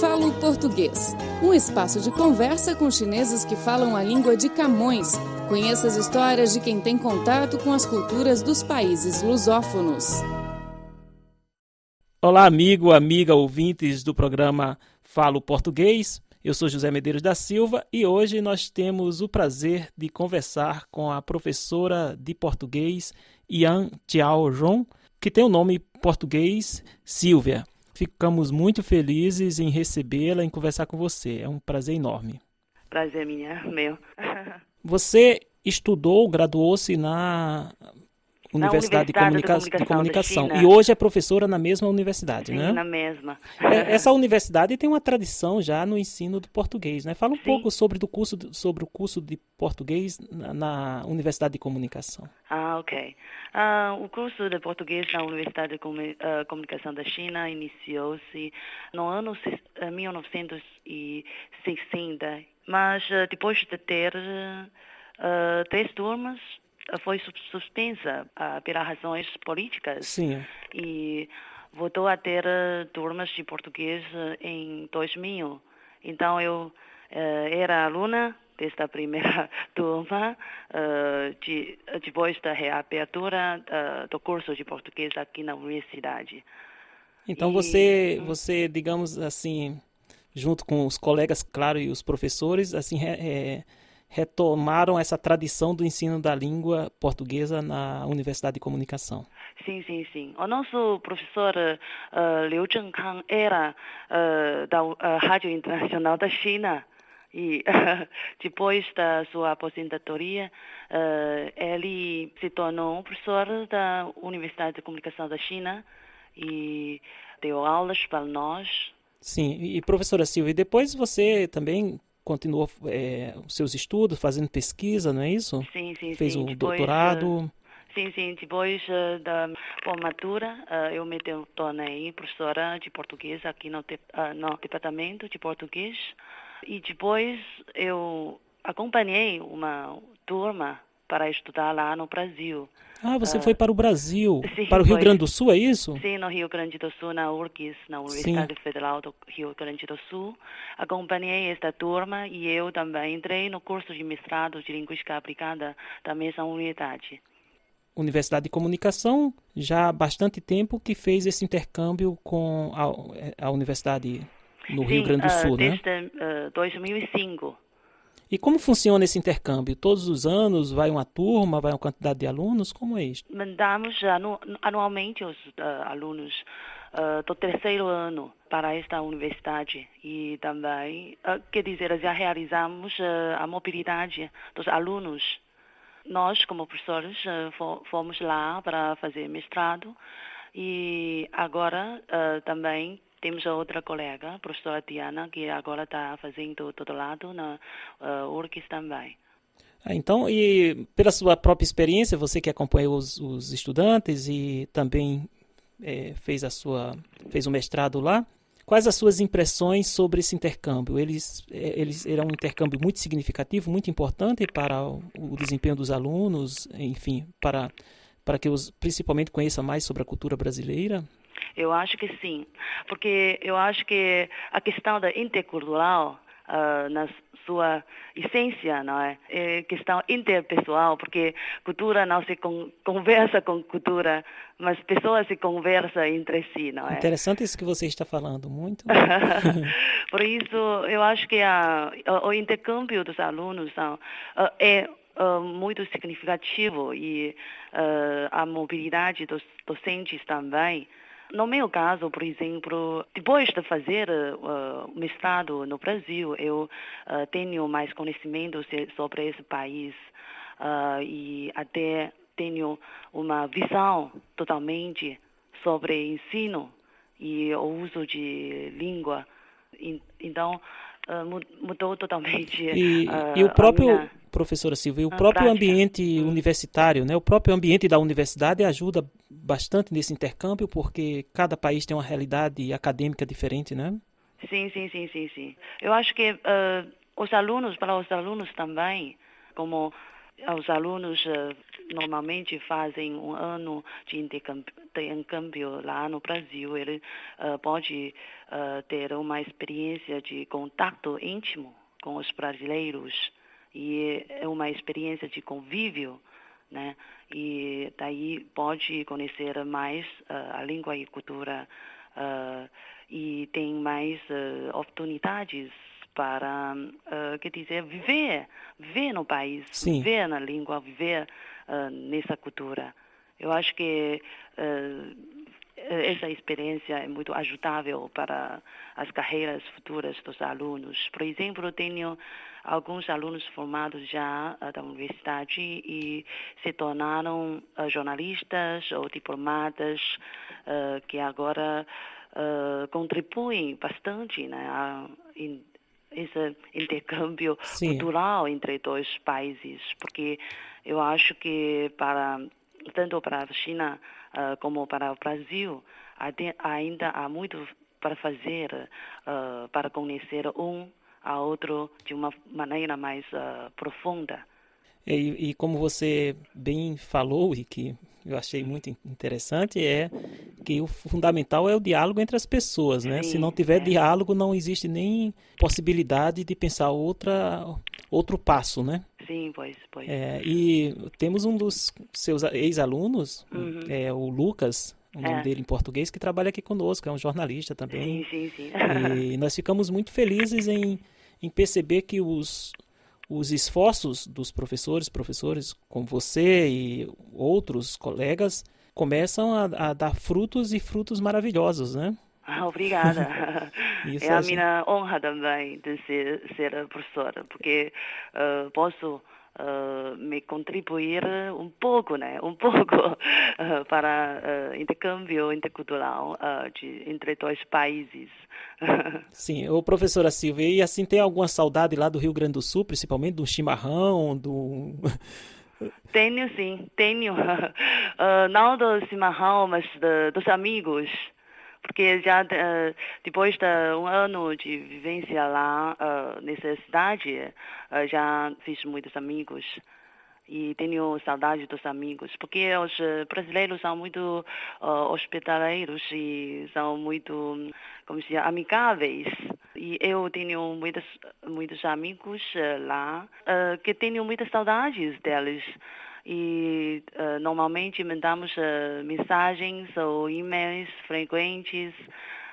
Falo Português, um espaço de conversa com chineses que falam a língua de Camões. Conheça as histórias de quem tem contato com as culturas dos países lusófonos. Olá, amigo, amiga, ouvintes do programa Falo Português. Eu sou José Medeiros da Silva e hoje nós temos o prazer de conversar com a professora de português Ian Tiao Ron, que tem o nome português Silvia. Ficamos muito felizes em recebê-la, em conversar com você. É um prazer enorme. Prazer minha, meu. Você estudou, graduou-se na Universidade, de, Comunica de Comunicação. E hoje é professora na mesma universidade, Sim, né? na mesma. É, essa universidade tem uma tradição já no ensino do português, né? Fala um Sim. pouco sobre, do curso, sobre o curso de português na, na Universidade de Comunicação. Ah, ok. Uh, o curso de português na Universidade de uh, Comunicação da China iniciou-se no ano 1960, mas uh, depois de ter três turmas, foi suspensa uh, pelas razões políticas. Sim. E voltou a ter uh, turmas de português uh, em 2000. Então eu era aluna desta primeira turma, de, depois da reabertura do curso de português aqui na universidade. Então e... você, você, digamos assim, junto com os colegas, claro, e os professores, assim, é, retomaram essa tradição do ensino da língua portuguesa na Universidade de Comunicação. Sim, sim, sim. O nosso professor uh, Liu Zhengkang era uh, da uh, Rádio Internacional da China. E depois da sua aposentadoria, ele se tornou professor da Universidade de Comunicação da China e deu aulas para nós. Sim, e professora Silvia, depois você também continuou é, os seus estudos, fazendo pesquisa, não é isso? Sim, sim, Fez sim. o depois, doutorado. Uh, sim, sim. Depois uh, da formatura, uh, eu me tornei professora de português aqui no, no departamento de português. E depois eu acompanhei uma turma para estudar lá no Brasil. Ah, você uh, foi para o Brasil, sim, para o Rio foi, Grande do Sul, é isso? Sim, no Rio Grande do Sul, na URGS, na Universidade sim. Federal do Rio Grande do Sul. Acompanhei esta turma e eu também entrei no curso de mestrado de Linguística Aplicada da mesma unidade. Universidade de Comunicação, já há bastante tempo que fez esse intercâmbio com a, a Universidade no sim, Rio Grande do uh, Sul, desde, né? Desde uh, 2005. E como funciona esse intercâmbio? Todos os anos vai uma turma, vai uma quantidade de alunos? Como é isso? Mandamos anu anualmente os uh, alunos uh, do terceiro ano para esta universidade e também, uh, quer dizer, já realizamos a mobilidade dos alunos. Nós, como professores, fomos lá para fazer mestrado e agora também temos a outra colega, a professora Diana, que agora está fazendo todo lado na uh, também. Ah, então, e pela sua própria experiência, você que acompanhou os, os estudantes e também é, fez a sua fez o mestrado lá, quais as suas impressões sobre esse intercâmbio? Eles, é, eles era um intercâmbio muito significativo, muito importante para o, o desempenho dos alunos, enfim, para para que os principalmente conheçam mais sobre a cultura brasileira. Eu acho que sim, porque eu acho que a questão da intercultural uh, na sua essência, não é? É questão interpessoal, porque cultura não se con conversa com cultura, mas pessoas se conversam entre si, não é? Interessante isso que você está falando, muito. Por isso, eu acho que a, o intercâmbio dos alunos são, uh, é Uh, muito significativo e a mobilidade dos docentes também no meu caso, por exemplo, depois de fazer uh, mestrado no Brasil, eu uh, tenho mais conhecimento sobre esse país uh, e até tenho uma visão totalmente sobre ensino e o uso de língua. Então, mudou totalmente. E, e o próprio professora Silvia, o próprio prática. ambiente universitário, né, o próprio ambiente da universidade ajuda bastante nesse intercâmbio, porque cada país tem uma realidade acadêmica diferente, né? Sim, sim, sim, sim, sim. Eu acho que uh, os alunos, para os alunos também, como os alunos uh, normalmente fazem um ano de intercâmbio lá no Brasil, ele uh, pode uh, ter uma experiência de contato íntimo com os brasileiros e é uma experiência de convívio, né? E daí pode conhecer mais uh, a língua e cultura e tem mais oportunidades para, uh, quer dizer, viver, viver no país, Sim. viver na língua, viver uh, nessa cultura. Eu acho que uh, essa experiência é muito ajudável para as carreiras futuras dos alunos. Por exemplo, tenho alguns alunos formados já da universidade e se tornaram jornalistas ou diplomatas que agora contribuem bastante né, a, esse intercâmbio Sim. cultural entre dois países, porque eu acho que para tanto para a China uh, como para o Brasil ainda há muito para fazer uh, para conhecer um ao outro de uma maneira mais uh, profunda. E, e, como você bem falou e que eu achei muito interessante é que o fundamental é o diálogo entre as pessoas, né? Sim, Se não tiver é. diálogo, não existe nem possibilidade de pensar outra outro passo, né? Sim, pois, pois. É, e temos um dos seus ex-alunos, Uhum. é, o Lucas, o nome É. dele em português, que trabalha aqui conosco, é um jornalista também. Sim, sim, sim. E nós ficamos muito felizes em, em perceber que os, os esforços dos professores, professores como você e outros colegas, começam a, a dar frutos e frutos maravilhosos, né? Ah, Obrigada. Isso é a assim. minha honra também de ser, ser professora, porque uh, posso uh, me contribuir um pouco, né, um pouco uh, para uh, intercâmbio intercultural de, entre dois países. Sim, ô professora Silvia, e assim tem alguma saudade lá do Rio Grande do Sul, principalmente do chimarrão, do... tenho sim, tenho. Não do chimarrão, mas de, dos amigos. Porque já uh, depois de um ano de vivência lá uh, nessa cidade, uh, já fiz muitos amigos. E tenho saudade dos amigos, porque os eh, brasileiros são muito hospitaleiros e são muito, como se diz, amigáveis. E eu tenho muitos, muitos amigos eh, lá que tenho muitas saudades deles e uh, normalmente mandamos uh, mensagens ou e-mails frequentes,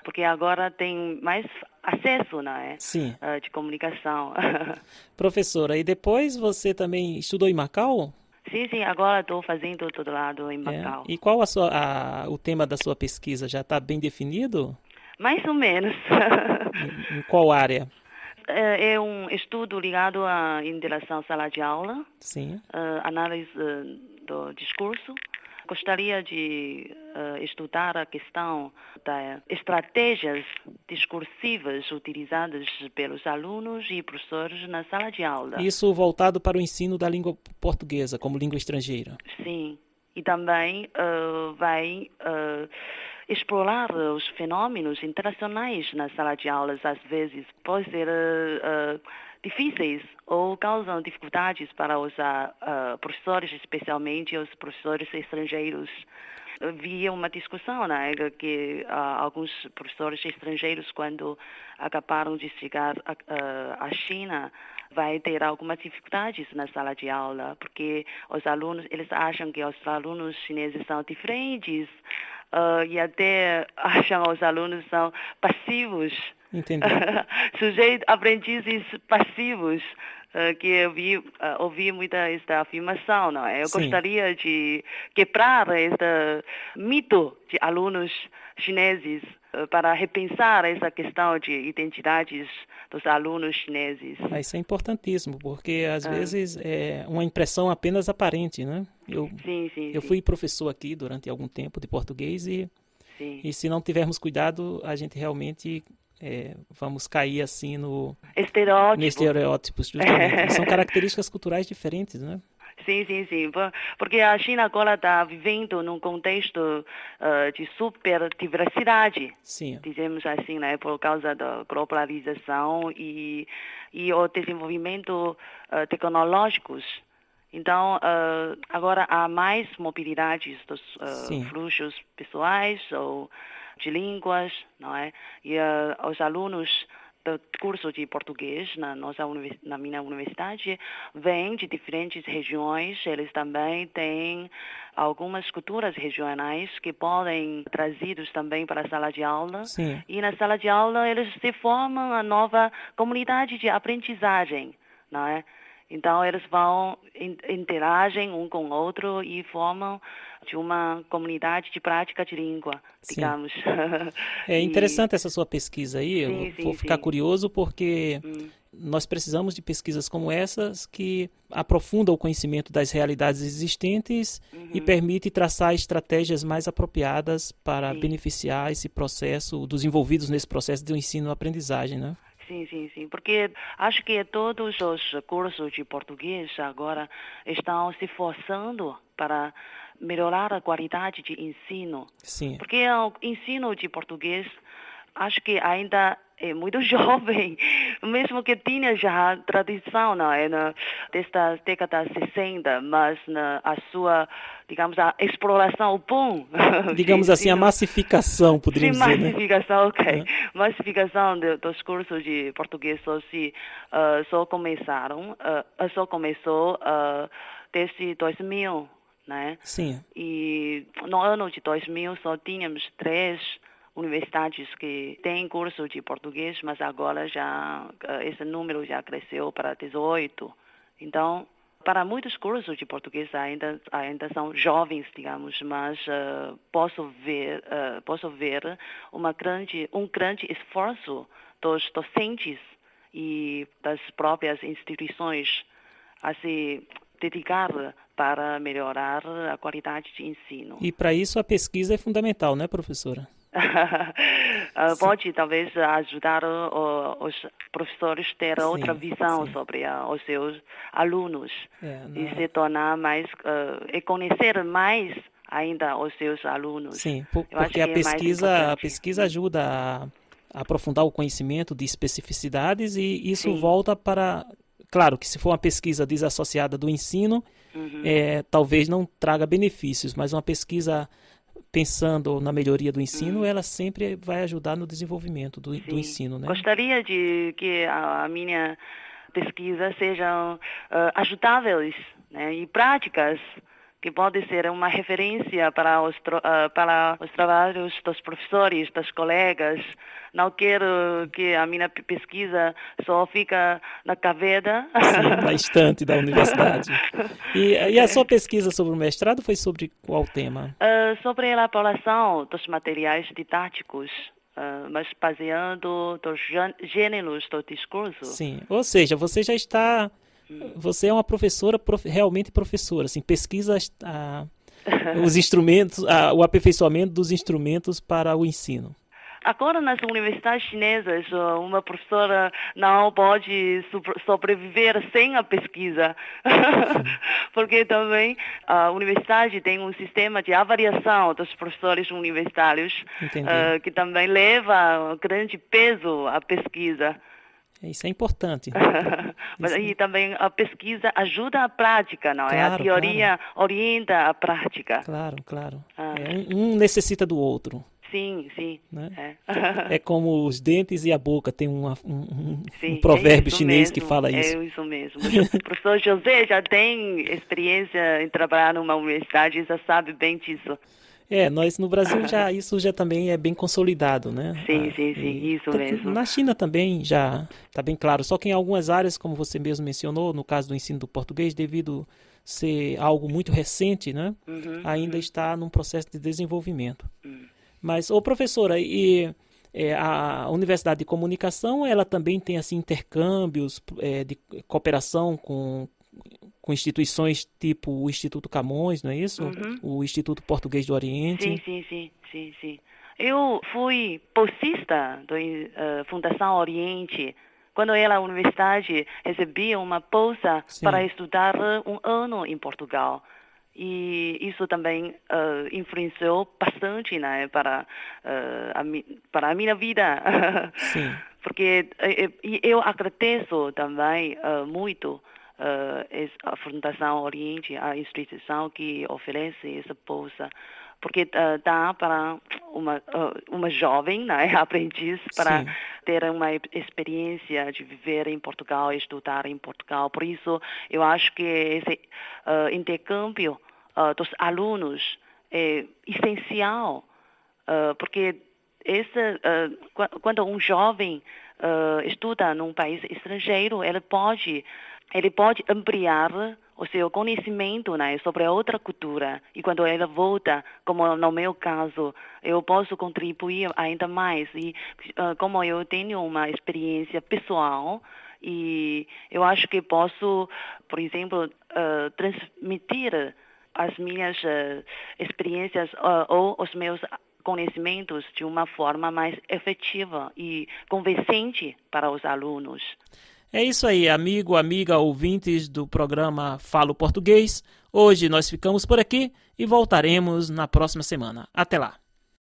porque agora tem mais acesso, não é? Sim. Uh, de comunicação. Professora, e depois você também estudou em Macau? sim, sim, agora estou fazendo todo lado em É. Macau. E qual a sua, a- o tema da sua pesquisa? Já está bem definido? Mais ou menos. Em qual área? É é um estudo ligado à interação sala de aula, Sim. uh, análise uh, do discurso. Gostaria de estudar a questão das estratégias discursivas utilizadas pelos alunos e professores na sala de aula. Isso voltado para o ensino da língua portuguesa como língua estrangeira. Sim. E também vai explorar os fenômenos internacionais na sala de aulas. Às vezes podem ser uh, difíceis ou causam dificuldades para os uh, professores, especialmente os professores estrangeiros. Havia uma discussão, né, que uh, alguns professores estrangeiros, quando acabaram de chegar à China, vai ter algumas dificuldades na sala de aula, porque os alunos, eles acham que os alunos chineses são diferentes uh, e até acham que os alunos são passivos, Entendi. sujeitos, aprendizes passivos, uh, que eu vi, uh, ouvi muita esta afirmação, não é? Eu Sim. gostaria de quebrar este mito de alunos chineses para repensar essa questão de identidades dos alunos chineses. Ah, Isso é importantíssimo, porque às Ah. vezes é uma impressão apenas aparente, né? Eu, Sim, sim, eu sim. fui professor aqui durante algum tempo de português e, e se não tivermos cuidado, a gente realmente é, vamos cair assim no, Estereótipo. estereótipos, justamente. São características culturais diferentes, né? Sim, sim, sim. Por- Porque a China agora está vivendo num contexto uh, de super diversidade, Sim, dizemos assim, né, por causa da globalização e, e o desenvolvimento uh, tecnológicos. Então, uh, agora há mais mobilidades dos uh, fluxos pessoais ou de línguas, não é? E os alunos curso de português na nossa na minha universidade vêm de diferentes regiões. Eles também têm algumas culturas regionais que podem trazidos também para a sala de aula. Sim. E na sala de aula eles se formam a nova comunidade de aprendizagem, não é? Então eles vão interagem um com o outro e formam de uma comunidade de prática de língua, sim. digamos. É interessante e... essa sua pesquisa aí. Sim, Eu sim, vou ficar curioso porque hum. nós precisamos de pesquisas como essas que aprofundam o conhecimento das realidades existentes uhum. e permite traçar estratégias mais apropriadas para beneficiar esse processo dos envolvidos nesse processo de ensino-aprendizagem, né? Sim, sim, sim. Porque acho que todos os cursos de português agora estão se forçando para melhorar a qualidade de ensino. Sim. Porque o ensino de português acho que ainda é muito jovem, mesmo que tinha já tradição não é, na, desta década 60, mas na, a sua, digamos, a exploração, o boom. Digamos assim, a massificação, poderíamos Sim, dizer, né? massificação, né? ok. É. Massificação de, dos cursos de português só, se, uh, só começaram, uh, só começou uh, desde 2000, né? Sim. E no ano de 2000 só tínhamos três universidades que têm curso de português, mas agora já eh, esse número já cresceu para 18. Então, para muitos cursos de português ainda ainda são jovens, digamos, mas uh, posso ver uh, posso ver uma grande um grande esforço dos docentes e das próprias instituições a se dedicar para melhorar a qualidade de ensino. E para isso a pesquisa é fundamental, né, professora? uh, pode talvez ajudar uh, os professores a ter sim, outra visão sim. sobre uh, os seus alunos é, e se tornar mais e conhecer mais ainda os seus alunos. Sim, porque a é pesquisa é a pesquisa ajuda a, a, aprofundar o conhecimento de especificidades e isso sim. volta para claro que se for uma pesquisa desassociada do ensino uhum. é, talvez não traga benefícios, mas uma pesquisa pensando na melhoria do ensino, hum. ela sempre vai ajudar no desenvolvimento do, do ensino, né? Gostaria de que a, a minha pesquisa sejam uh, ajudáveis né, e práticas que pode ser uma referência para os, uh, para os trabalhos dos professores, dos colegas. Não quero que a minha pesquisa só fica na caveda. Sim, na estante da universidade. E, e, a sua pesquisa sobre o mestrado foi sobre qual tema? Uh, sobre a elaboração dos materiais didáticos. Uh, mas baseando dos gêneros do discurso. Sim, ou seja, você já está você é uma professora, prof, realmente professora, assim, pesquisa a, os instrumentos, a, o aperfeiçoamento dos instrumentos para o ensino. Agora, nas universidades chinesas, uma professora não pode sobreviver sem a pesquisa, porque também a universidade tem um sistema de avaliação dos professores universitários, uh, que também leva grande peso à pesquisa. Isso é importante. Mas aí também a pesquisa ajuda a prática, não claro, é? A teoria claro. orienta a prática. Claro, claro. Ah. É, um, necessita do outro. Sim, sim. Né? É. é. como os dentes e a boca. Tem uma, um, sim, um, provérbio é chinês mesmo, que fala isso. É isso mesmo. o professor José já tem experiência em trabalhar numa universidade, já sabe bem disso. É, nós no Brasil já isso já também é bem consolidado, né? Sim, ah, sim, sim, isso mesmo. Na China também já está bem claro, só que em algumas áreas, como você mesmo mencionou, no caso do ensino do português, devido ser algo muito recente, né? Uhum, ainda uhum. está num processo de desenvolvimento. Uhum. Mas, ô professora, e é, a Universidade de Comunicação, ela também tem assim intercâmbios é, de cooperação com com instituições tipo o Instituto Camões, não é isso? Uhum. O Instituto Português do Oriente. Sim, sim, sim, sim, sim. Eu fui bolsista da uh, eh, Fundação Oriente. Quando eu era na universidade, recebi uma bolsa sim. para estudar um ano em Portugal. E isso também uh, influenciou bastante né, para, uh, a, para a minha vida. Sim. Porque eu agradeço também muito a Fundação Oriente, a instituição que oferece essa bolsa porque uh, dá para uma uh, uma jovem, né, aprendiz, para Sim. ter uma experiência de viver em Portugal, estudar em Portugal. Por isso, eu acho que esse uh, intercâmbio dos alunos é essencial, porque esse, quando um jovem estuda num país estrangeiro, ele pode ele pode ampliar o seu conhecimento né, sobre outra cultura. E quando ela volta, como no meu caso, eu posso contribuir ainda mais. E uh, como eu tenho uma experiência pessoal, e eu acho que posso, por exemplo, uh, transmitir as minhas uh, experiências ou os meus conhecimentos de uma forma mais efetiva e convincente para os alunos. É isso aí, amigo, amiga, ouvintes do programa Falo Português. Hoje nós ficamos por aqui e voltaremos na próxima semana. Até lá.